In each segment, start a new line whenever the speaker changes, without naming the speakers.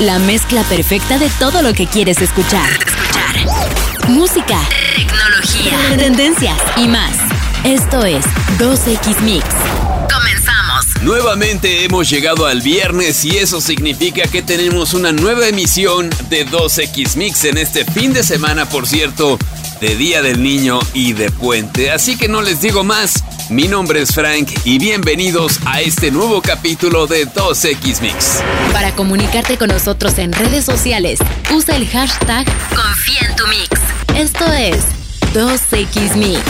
La mezcla perfecta de todo lo que quieres escuchar. Escuchar. Música, tecnología, tendencias y más. Esto es 2X Mix. Comenzamos.
Nuevamente hemos llegado al viernes y eso significa que tenemos una nueva emisión de 2X Mix en este fin de semana, por cierto, de Día del Niño y de Puente. Así que no les digo más. Mi nombre es Frank y bienvenidos a este nuevo capítulo de 2X Mix.
Para comunicarte con nosotros en redes sociales, usa el hashtag Confía en tu Mix. Esto es 2X Mix.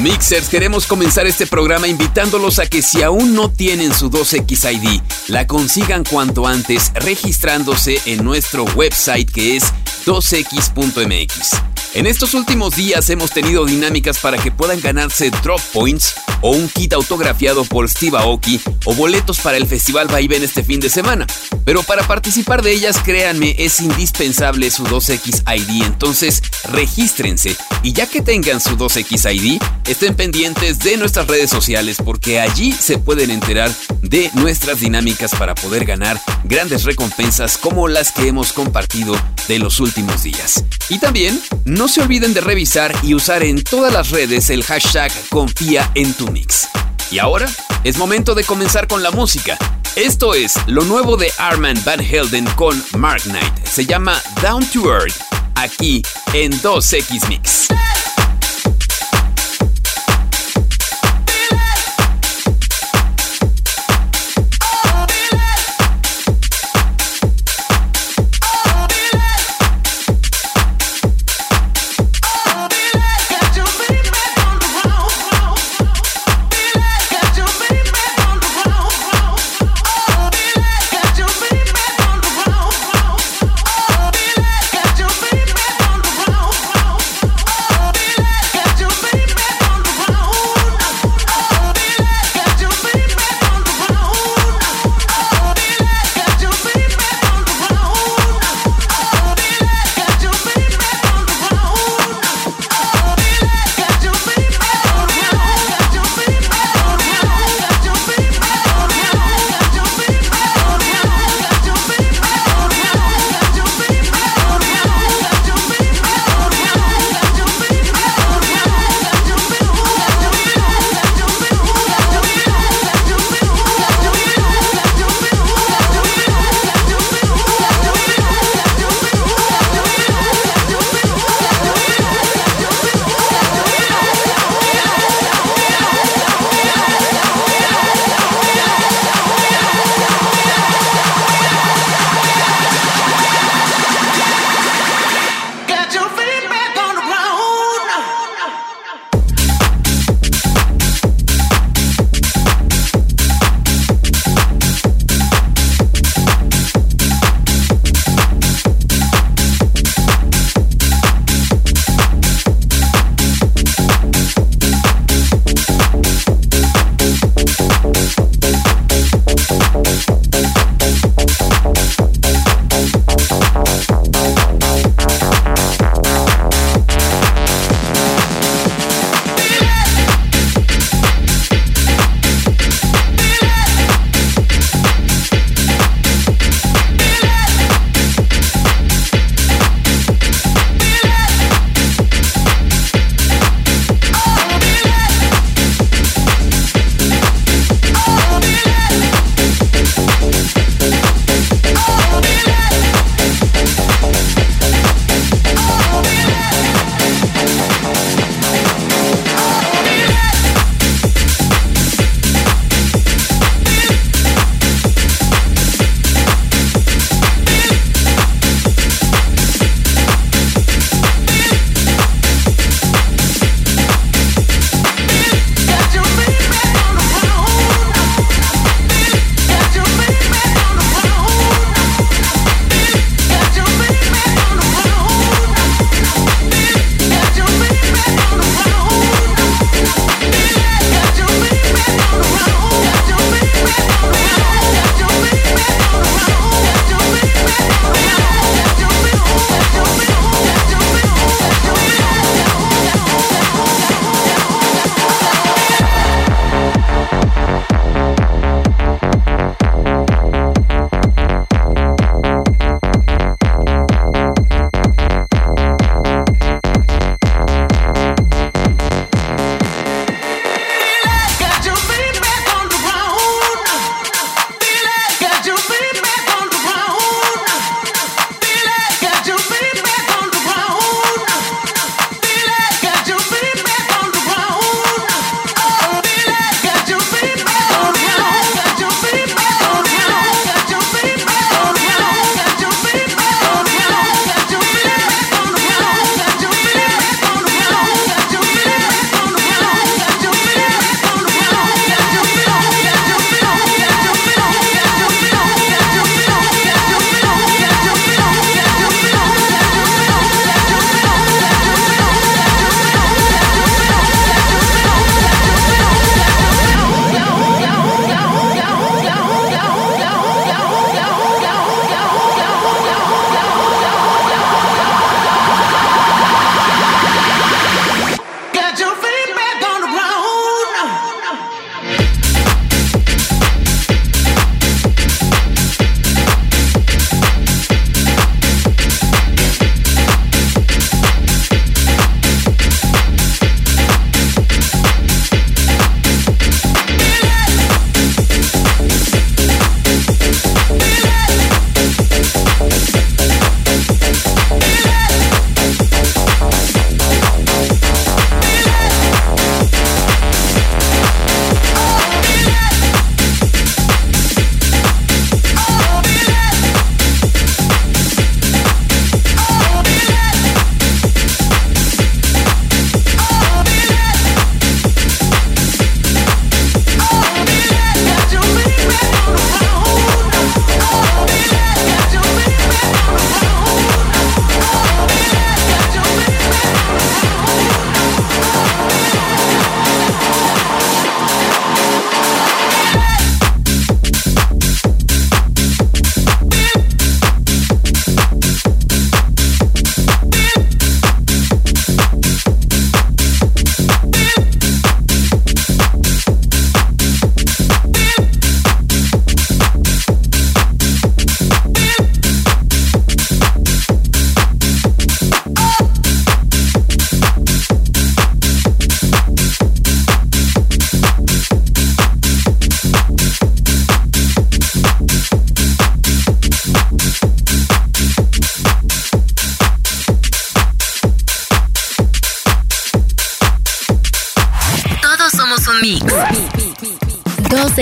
Mixers, queremos comenzar este programa invitándolos a que si aún no tienen su 2X ID, la consigan cuanto antes registrándose en nuestro website que es 2x.mx. En estos últimos días hemos tenido dinámicas para que puedan ganarse drop points o un kit autografiado por Steve Aoki o boletos para el Festival Vaivén este fin de semana. Pero para participar de ellas, créanme, es indispensable su 2X ID, entonces regístrense y ya que tengan su 2X ID, estén pendientes de nuestras redes sociales porque allí se pueden enterar de nuestras dinámicas para poder ganar grandes recompensas como las que hemos compartido de los últimos días. Y también no se olviden de revisar y usar en todas las redes el hashtag confía en tu mix. Y ahora es momento de comenzar con la música. Esto es lo nuevo de Armand Van Helden con Mark Knight. Se llama Down to Earth, aquí en 2X Mix.
Mix.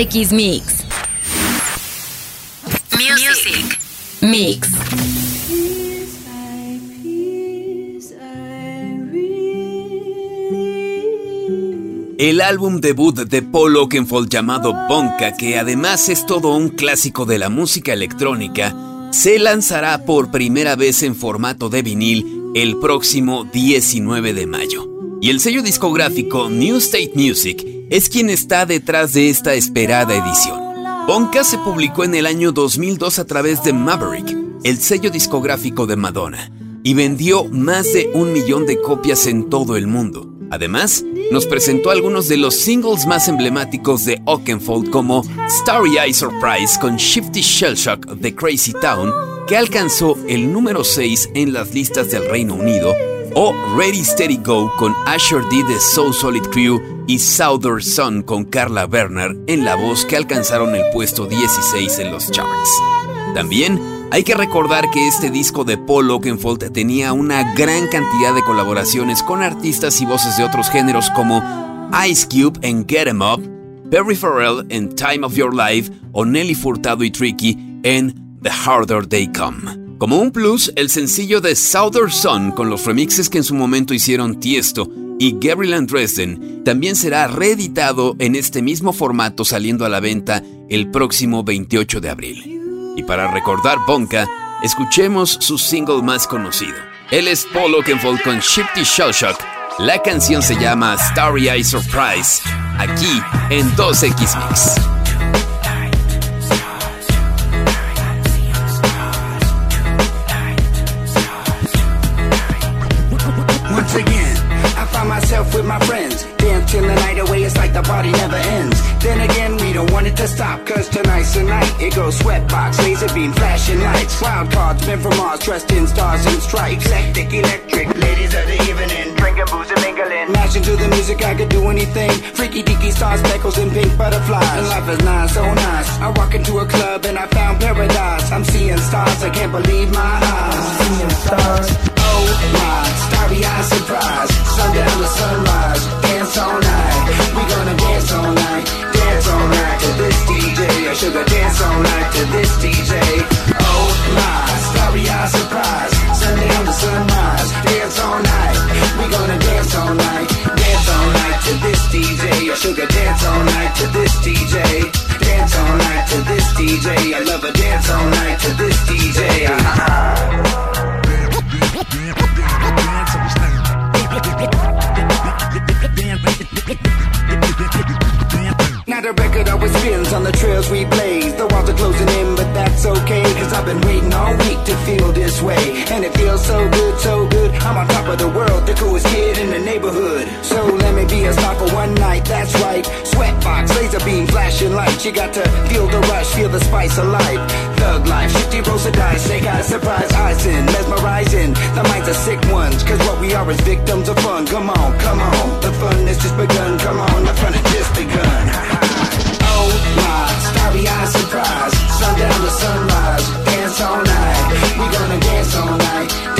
2X Mix. Music. Mix.
El álbum debut de Paul Oakenfold llamado Bonka, que además es todo un clásico de la música electrónica, se lanzará por primera vez en formato de vinil el próximo 19 de mayo. Y el sello discográfico New State Music es quien está detrás de esta esperada edición. Bonka se publicó en el año 2002 a través de Maverick, el sello discográfico de Madonna, y vendió más de un millón de copias en todo el mundo. Además, nos presentó algunos de los singles más emblemáticos de Oakenfold como Starry Eye Surprise con Shifty Shellshock de Crazy Town, que alcanzó el número 6 en las listas del Reino Unido, o Ready Steady Go con Asher D de Soul Solid Crew y Southern Sun con Carla Werner en la voz que alcanzaron el puesto 16 en los charts. También hay que recordar que este disco de Paul Oakenfold tenía una gran cantidad de colaboraciones con artistas y voces de otros géneros como Ice Cube en Get 'em Up, Perry Farrell en Time of Your Life o Nelly Furtado y Tricky en The Harder They Come. Como un plus, el sencillo de Southern Sun con los remixes que en su momento hicieron Tiesto y Gabriel Dresden también será reeditado en este mismo formato saliendo a la venta el próximo 28 de abril. Y para recordar Bonka, escuchemos su single más conocido. Él es Paul Oakenfold con Shifty Shellshock. La canción se llama Starry Eye Surprise, aquí en 2X Mix.
The party never ends. Then again, we don't want it to stop, cause tonight's the night. It goes sweatbox, laser beam, flashing lights. Wild cards, men from Mars, dressed in stars and stripes. Hectic, electric, ladies of the evening. Drinking booze and mingling. Mashing to the music, I could do anything. Freaky deaky stars, speckles, and pink butterflies. And life is nice, so nice. I walk into a club and I found paradise. I'm seeing stars, I can't believe my eyes. Seeing stars. Oh my, starry eye surprise. Sundown to sunrise, dance all night. We gonna dance all night, dance all night to this DJ. I sugar dance all night to this DJ. Oh my, starry eye surprise. Sundown to sunrise, dance all night. We gonna dance all night, dance all night to this DJ. I sugar dance all night to this DJ. Dance all night to this DJ. I love a dance all night to this DJ. Now You. the record always spins on the trails we blaze. The walls are closing in, but that's okay. Cause I've been waiting all week to feel this way. And it feels so good, so good. I'm on top of the world, the coolest kid in the neighborhood. So let me be a star for one night, that's right. Sweatbox, laser beam, flashing lights. You got to feel the rush, feel the spice of life. Thug life, shifty rolls of dice. They got a surprise eyes in, mesmerizing. The minds are sick ones, cause what we are is victims of fun. Come on, come on. The fun has just begun. Come on, the fun has just begun. Eye surprise. Sundown to sunrise, dance all night. We gonna dance all night,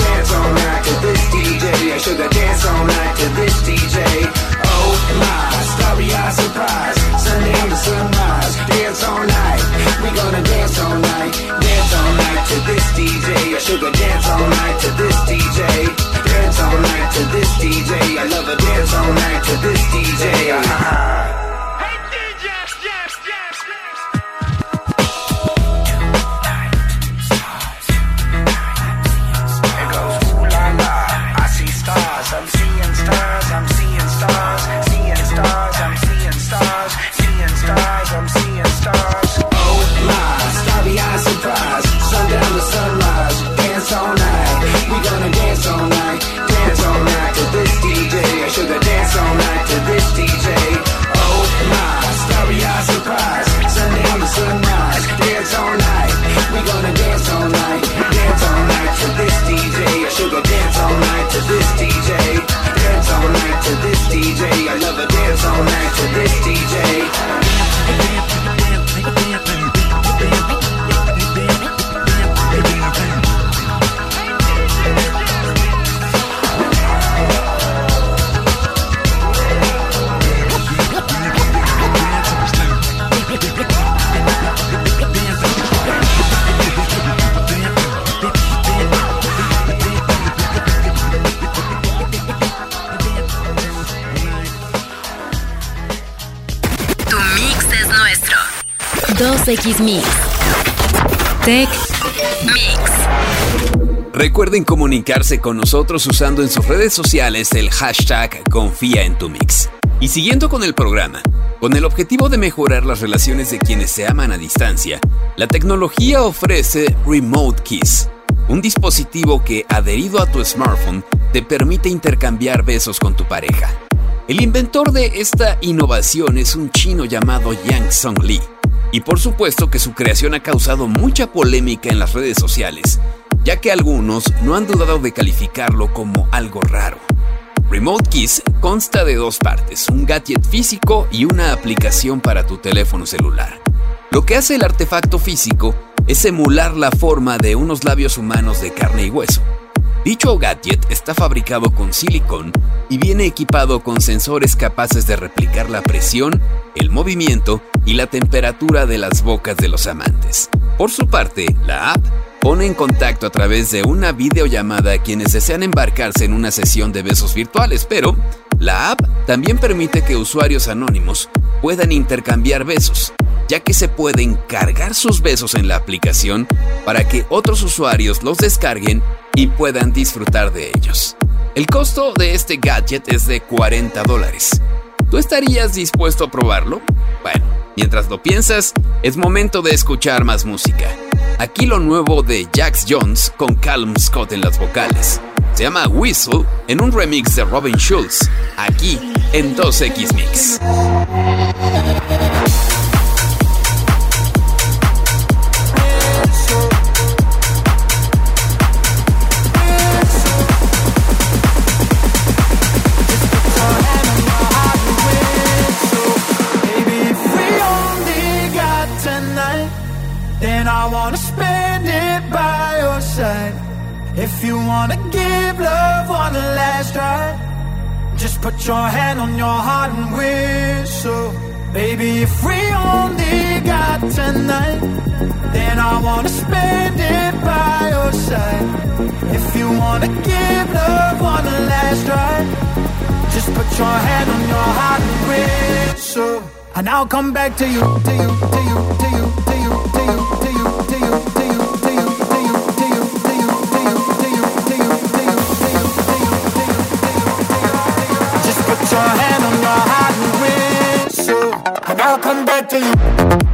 2X Mix. Tech Mix.
Recuerden comunicarse con nosotros usando en sus redes sociales el hashtag Confía en tu Mix. Y siguiendo con el programa, con el objetivo de mejorar las relaciones de quienes se aman a distancia, la tecnología ofrece Remote Kiss, un dispositivo que, adherido a tu smartphone, te permite intercambiar besos con tu pareja. El inventor de esta innovación es un chino llamado Yang Song Lee, y por supuesto que su creación ha causado mucha polémica en las redes sociales, ya que algunos no han dudado de calificarlo como algo raro. Remote Keys consta de dos partes, un gadget físico y una aplicación para tu teléfono celular. Lo que hace el artefacto físico es emular la forma de unos labios humanos de carne y hueso. Dicho gadget está fabricado con silicón y viene equipado con sensores capaces de replicar la presión, el movimiento y la temperatura de las bocas de los amantes. Por su parte, la app pone en contacto a través de una videollamada a quienes desean embarcarse en una sesión de besos virtuales, pero la app también permite que usuarios anónimos puedan intercambiar besos, ya que se pueden cargar sus besos en la aplicación para que otros usuarios los descarguen y puedan disfrutar de ellos. El costo de este gadget es de 40 dólares. ¿Tú estarías dispuesto a probarlo? Bueno, mientras lo piensas, es momento de escuchar más música. Aquí lo nuevo de Jax Jones con Callum Scott en las vocales. Se llama Whistle en un remix de Robin Schulz, aquí en 2X Mix.
you wanna give love one last try, just put your hand on your heart and whistle. Baby, if we only got tonight, then I wanna spend it by your side. If you wanna give love one last try, just put your hand on your heart and whistle. And I'll come back to you, to you, to you, to you, to you, to you, to you. I'll come back to you.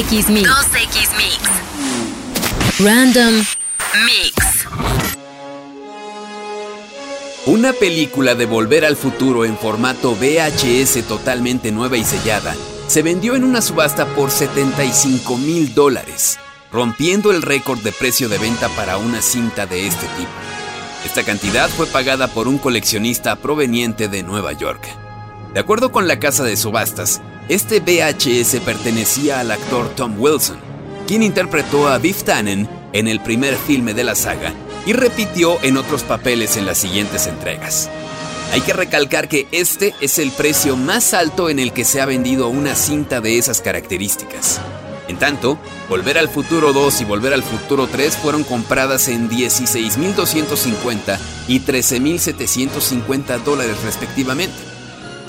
2X Mix. 2X Mix. Random Mix.
Una película de Volver al Futuro en formato VHS totalmente nueva y sellada se vendió en una subasta por 75 mil dólares, rompiendo el récord de precio de venta para una cinta de este tipo. Esta cantidad fue pagada por un coleccionista proveniente de Nueva York. De acuerdo con la casa de subastas, este VHS pertenecía al actor Tom Wilson, quien interpretó a Biff Tannen en el primer filme de la saga y repitió en otros papeles en las siguientes entregas. Hay que recalcar que este es el precio más alto en el que se ha vendido una cinta de esas características. En tanto, Volver al Futuro 2 y Volver al Futuro 3 fueron compradas en 16.250 y 13.750 dólares respectivamente.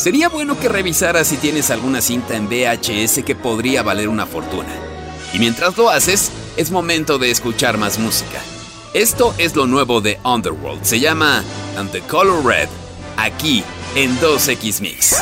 Sería bueno que revisaras si tienes alguna cinta en VHS que podría valer una fortuna. Y mientras lo haces, es momento de escuchar más música. Esto es lo nuevo de Underworld. Se llama And the Color Red, aquí en 2X Mix.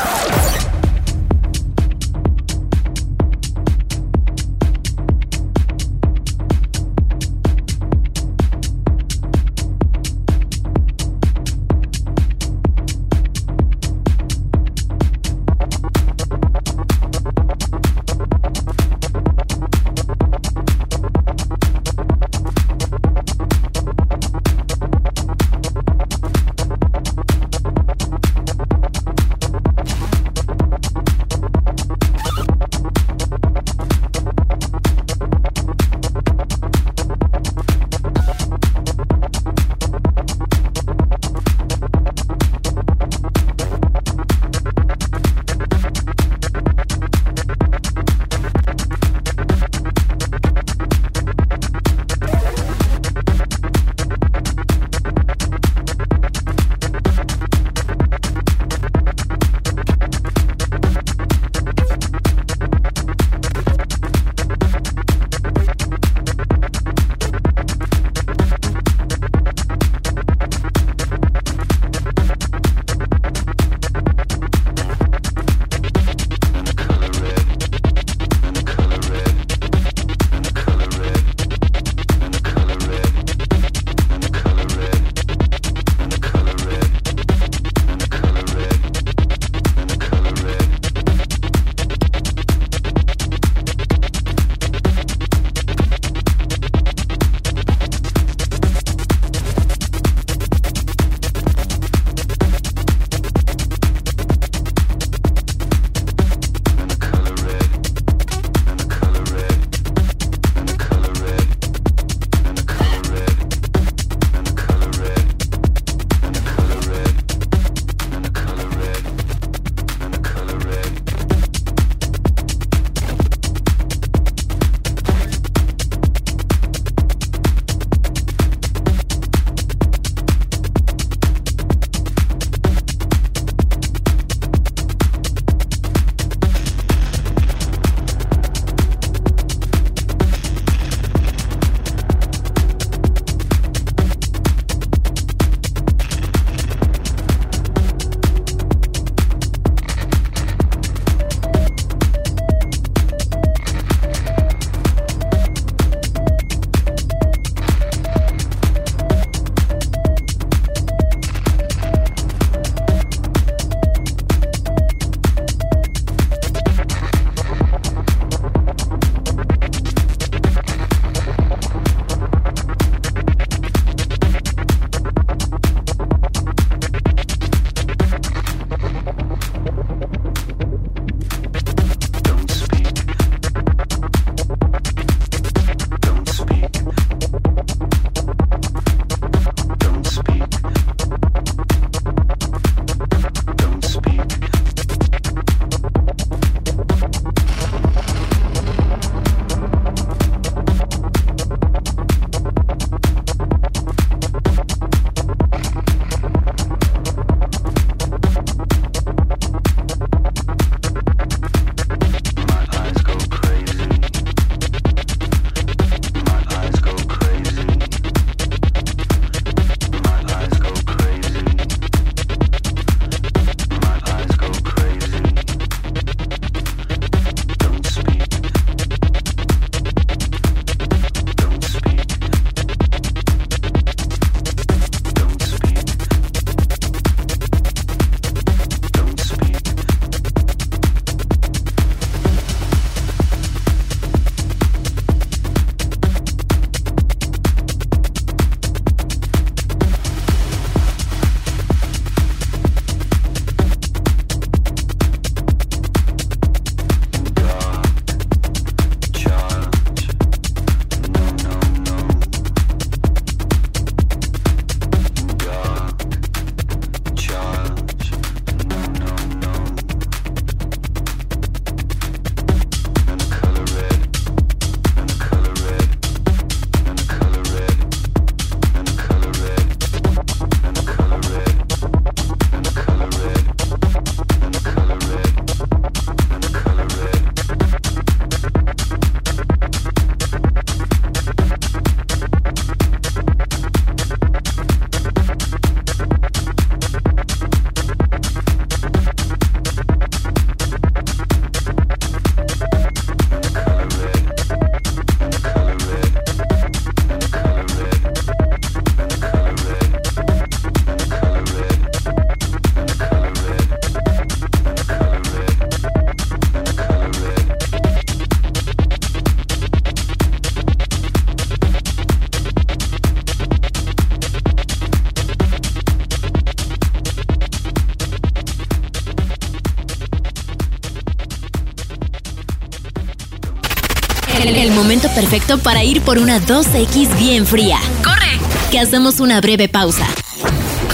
Perfecto para ir por una 2X bien fría. ¡Corre! Que hacemos una breve pausa.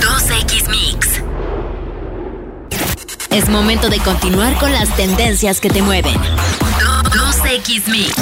2X Mix. Es momento de continuar con las tendencias que te mueven. 2X Mix.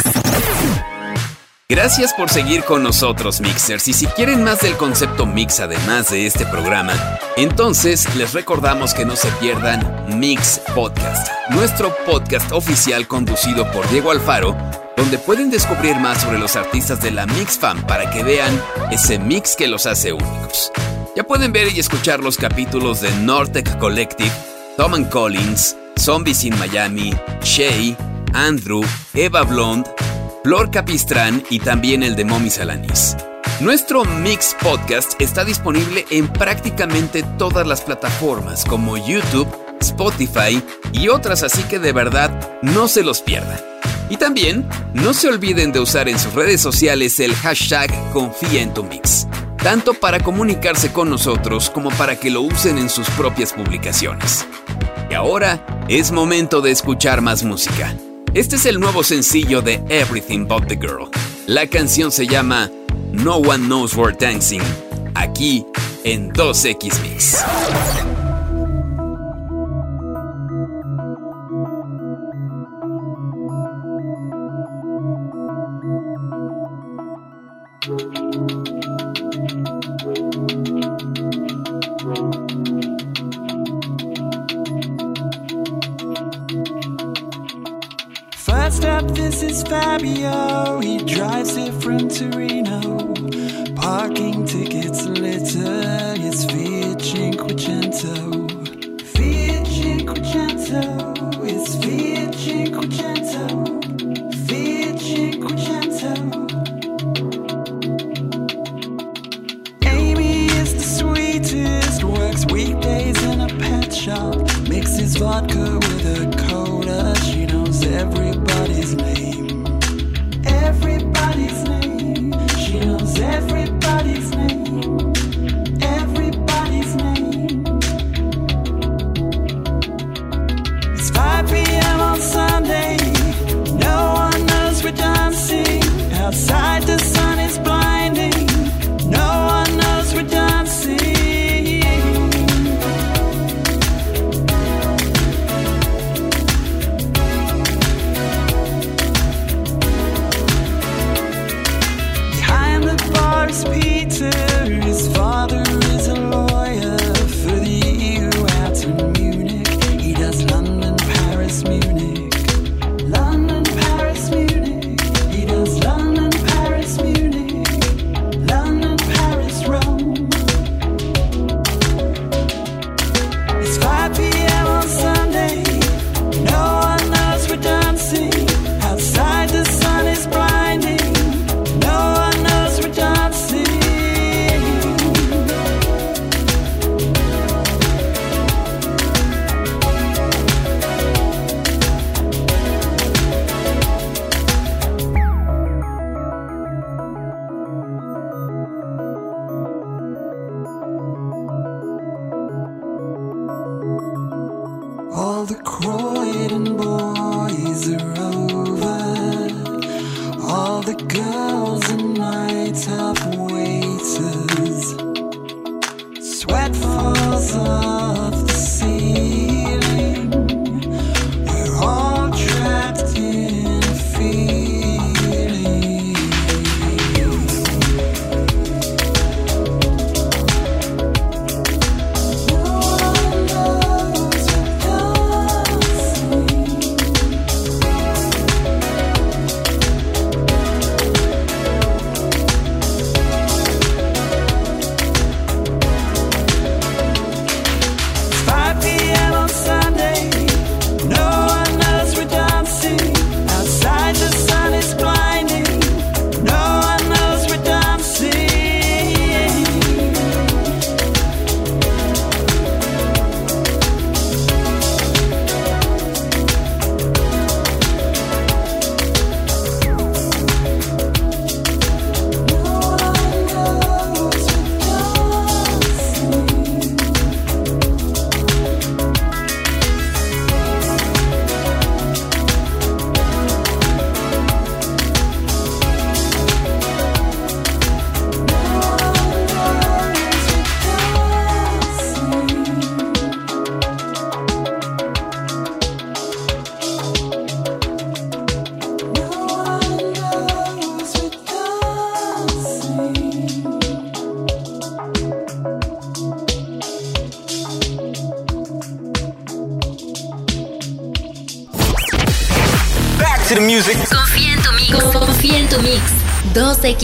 Gracias por seguir con nosotros, Mixers. Y si quieren más del concepto Mix además de este programa, entonces les recordamos que no se pierdan Mix Podcast, nuestro podcast oficial conducido por Diego Alfaro, donde pueden descubrir más sobre los artistas de la Mix Fan para que vean ese mix que los hace únicos. Ya pueden ver y escuchar los capítulos de Nortec Collective, Tom and Collins, Zombies in Miami, Shay, Andrew, Eva Blonde, Flor Capistrán y también el de Momi Salanis. Nuestro Mix Podcast está disponible en prácticamente todas las plataformas como YouTube, Spotify y otras, así que de verdad no se los pierdan. Y también no se olviden de usar en sus redes sociales el hashtag Confía en tu Mix, tanto para comunicarse con nosotros como para que lo usen en sus propias publicaciones. Y ahora es momento de escuchar más música. Este es el nuevo sencillo de Everything But the Girl. La canción se llama No One Knows We're Dancing, aquí en 2X Mix.
First up, this is Fabio. He drives it from Torino. Parking tickets
littered.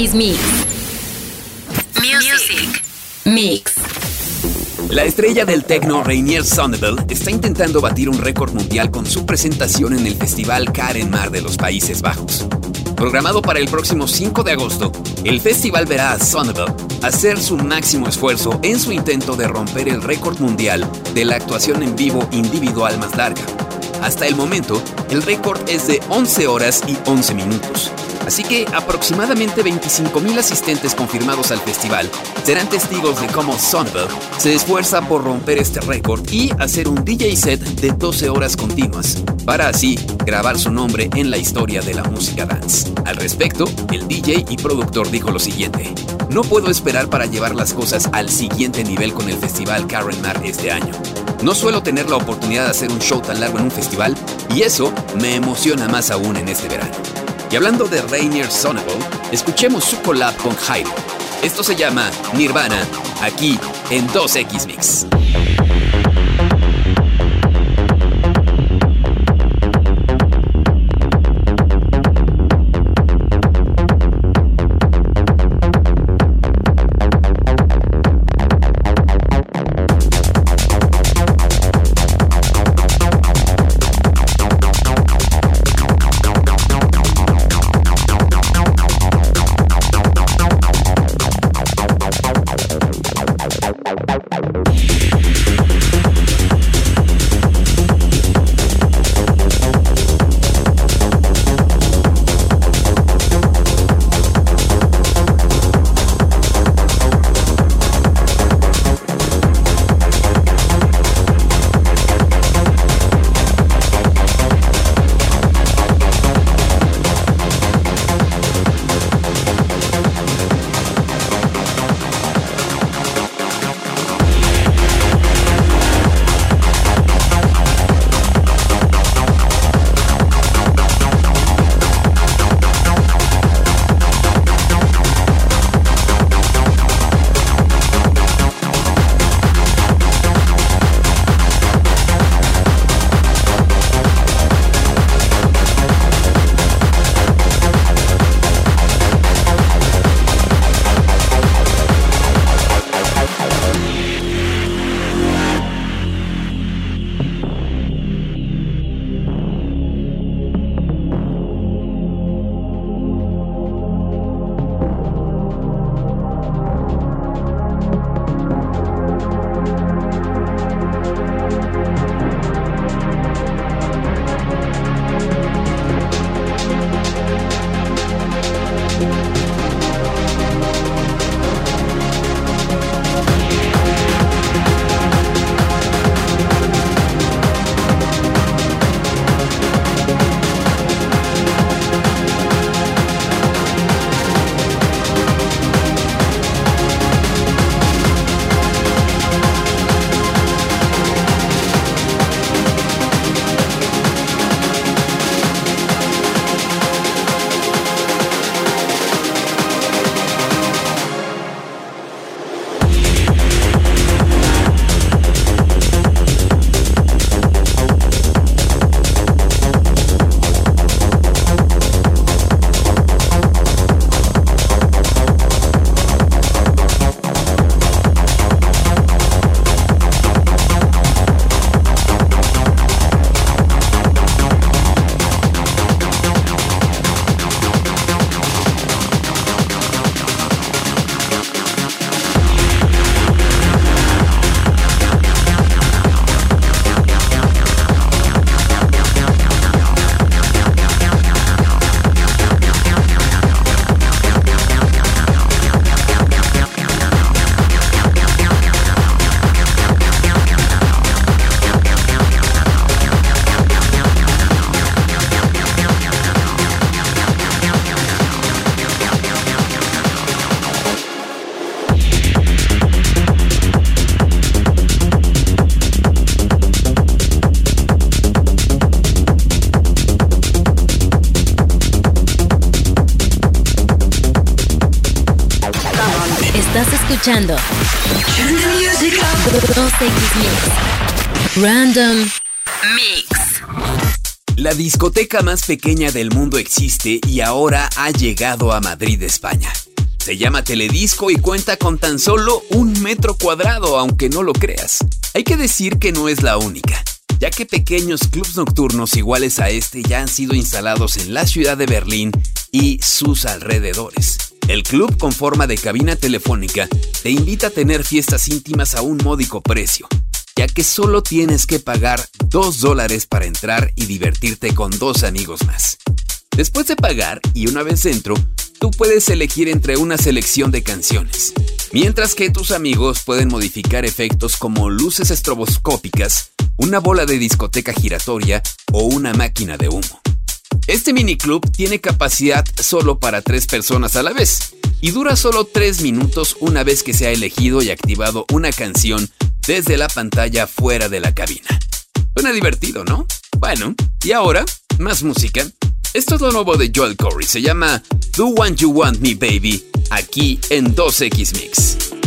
2X Mix. Music. Mix.
La estrella del techno Rainier Sonneville está intentando batir un récord mundial con su presentación en el festival Karen Mar de los Países Bajos. Programado para el próximo 5 de agosto, el festival verá a Sonneville hacer su máximo esfuerzo en su intento de romper el récord mundial de la actuación en vivo individual más larga. Hasta el momento, el récord es de 11 horas y 11 minutos. Así que aproximadamente 25.000 asistentes confirmados al festival serán testigos de cómo Sonneville se esfuerza por romper este récord y hacer un DJ set de 12 horas continuas, para así grabar su nombre en la historia de la música dance. Al respecto, el DJ y productor dijo lo siguiente, no puedo esperar para llevar las cosas al siguiente nivel con el festival Karen Mar este año. No suelo tener la oportunidad de hacer un show tan largo en un festival y eso me emociona más aún en este verano. Y hablando de Rainier Sonneville, escuchemos su collab con Jairo. Esto se llama Nirvana, aquí en 2X Mix.
Escuchando Random Mix.
La discoteca más pequeña del mundo existe y ahora ha llegado a Madrid, España. Se llama Teledisco y cuenta con tan solo un metro cuadrado, aunque no lo creas. Hay que decir que no es la única, ya que pequeños clubs nocturnos iguales a este ya han sido instalados en la ciudad de Berlín y sus alrededores. El club con forma de cabina telefónica te invita a tener fiestas íntimas a un módico precio, ya que solo tienes que pagar 2 dólares para entrar y divertirte con dos amigos más. Después de pagar y una vez dentro, tú puedes elegir entre una selección de canciones, mientras que tus amigos pueden modificar efectos como luces estroboscópicas, una bola de discoteca giratoria o una máquina de humo. Este miniclub tiene capacidad solo para tres personas a la vez y dura solo tres minutos una vez que se ha elegido y activado una canción desde la pantalla fuera de la cabina. Suena divertido, ¿no? Bueno, y ahora, más música. Esto es lo nuevo de Joel Corey, se llama Do Want You Want Me Baby, aquí en 2X Mix.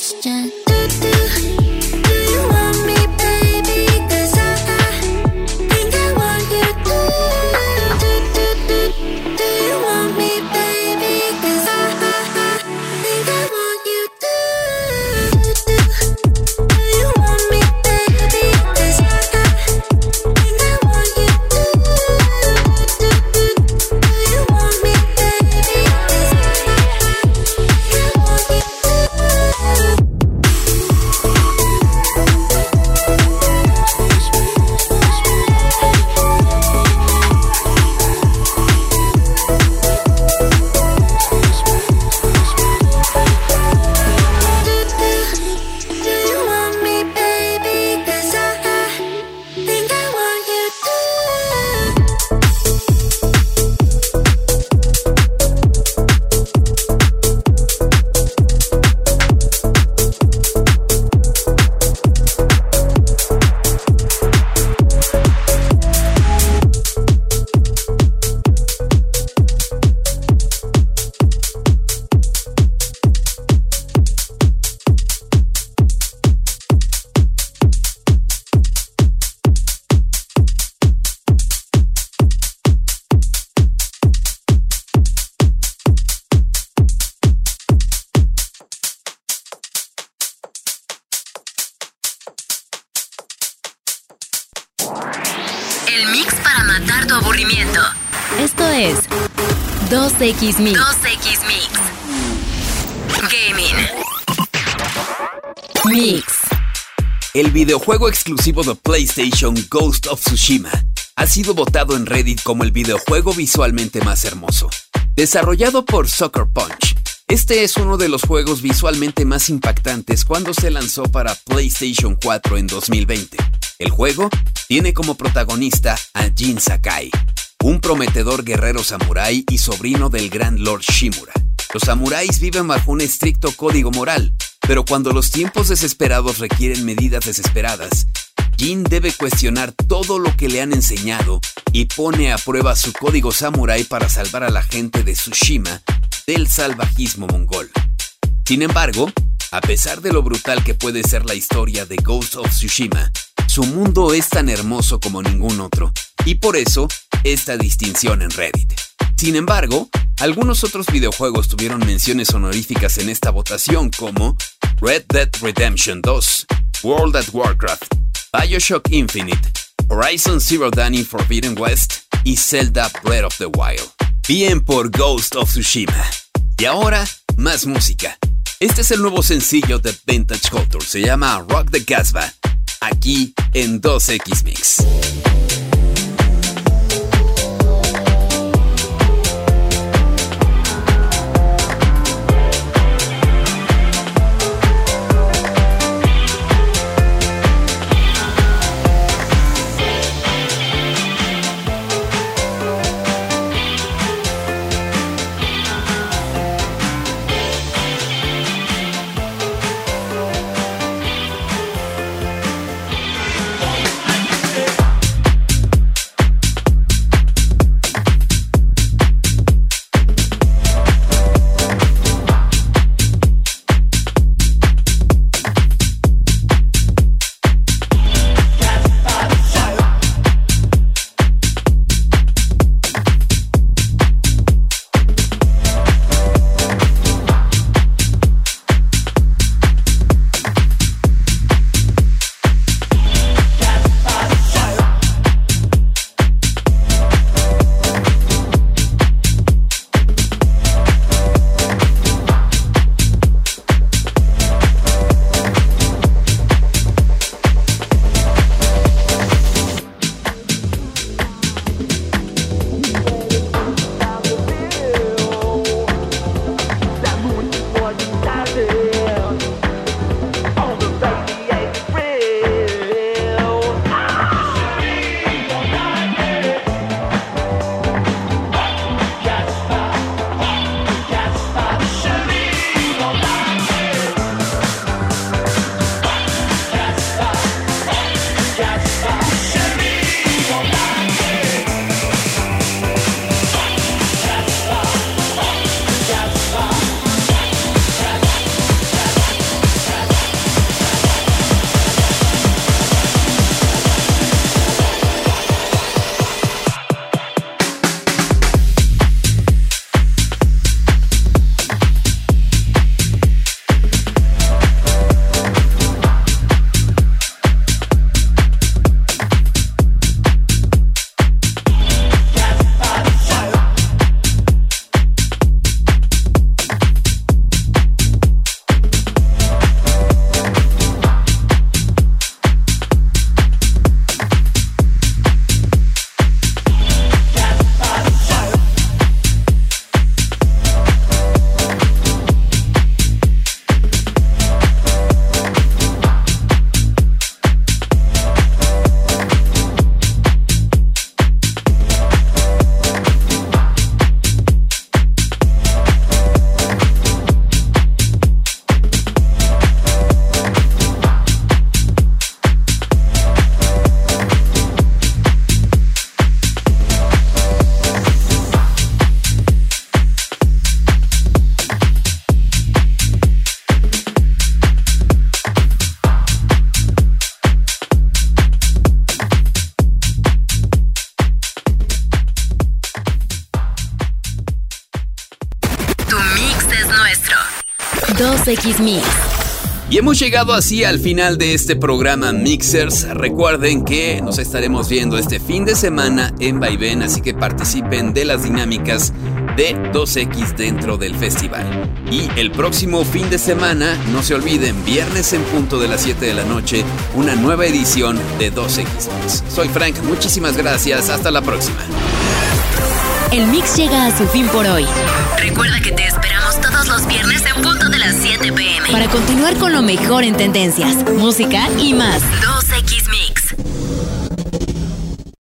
question.
X Mix. 2X Mix. Gaming. Mix.
El videojuego exclusivo de PlayStation Ghost of Tsushima ha sido votado en Reddit como el videojuego visualmente más hermoso. Desarrollado por Soccer Punch, este es uno de los juegos visualmente más impactantes cuando se lanzó para PlayStation 4 en 2020. El juego tiene como protagonista a Jin Sakai, un prometedor guerrero samurái y sobrino del gran Lord Shimura. Los samuráis viven bajo un estricto código moral, pero cuando los tiempos desesperados requieren medidas desesperadas, Jin debe cuestionar todo lo que le han enseñado y pone a prueba su código samurái para salvar a la gente de Tsushima del salvajismo mongol. Sin embargo, a pesar de lo brutal que puede ser la historia de Ghost of Tsushima, su mundo es tan hermoso como ningún otro, y por eso esta distinción en Reddit. Sin embargo, algunos otros videojuegos tuvieron menciones honoríficas en esta votación como Red Dead Redemption 2, World at Warcraft, Bioshock Infinite, Horizon Zero Dawn Forbidden West y Zelda Breath of the Wild. Bien por Ghost of Tsushima. Y ahora, más música. Este es el nuevo sencillo de Vintage Culture, se llama Rock the Casbah, aquí en 2X Mix.
X Mix.
Y hemos llegado así al final de este programa Mixers. Recuerden que nos estaremos viendo este fin de semana en Vaivén, así que participen de las dinámicas de 2X dentro del festival. Y el próximo fin de semana, no se olviden, viernes en punto de las 7 de la noche, una nueva edición de 2X Mix. Soy Frank, muchísimas gracias, hasta la próxima.
El mix llega a su fin por hoy. Recuerda que te esperamos todos los viernes en punto de las 7 pm para continuar con lo mejor en tendencias, música y más.